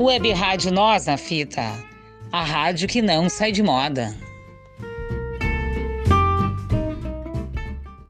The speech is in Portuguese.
Web Rádio Nós na Fita, a rádio que não sai de moda.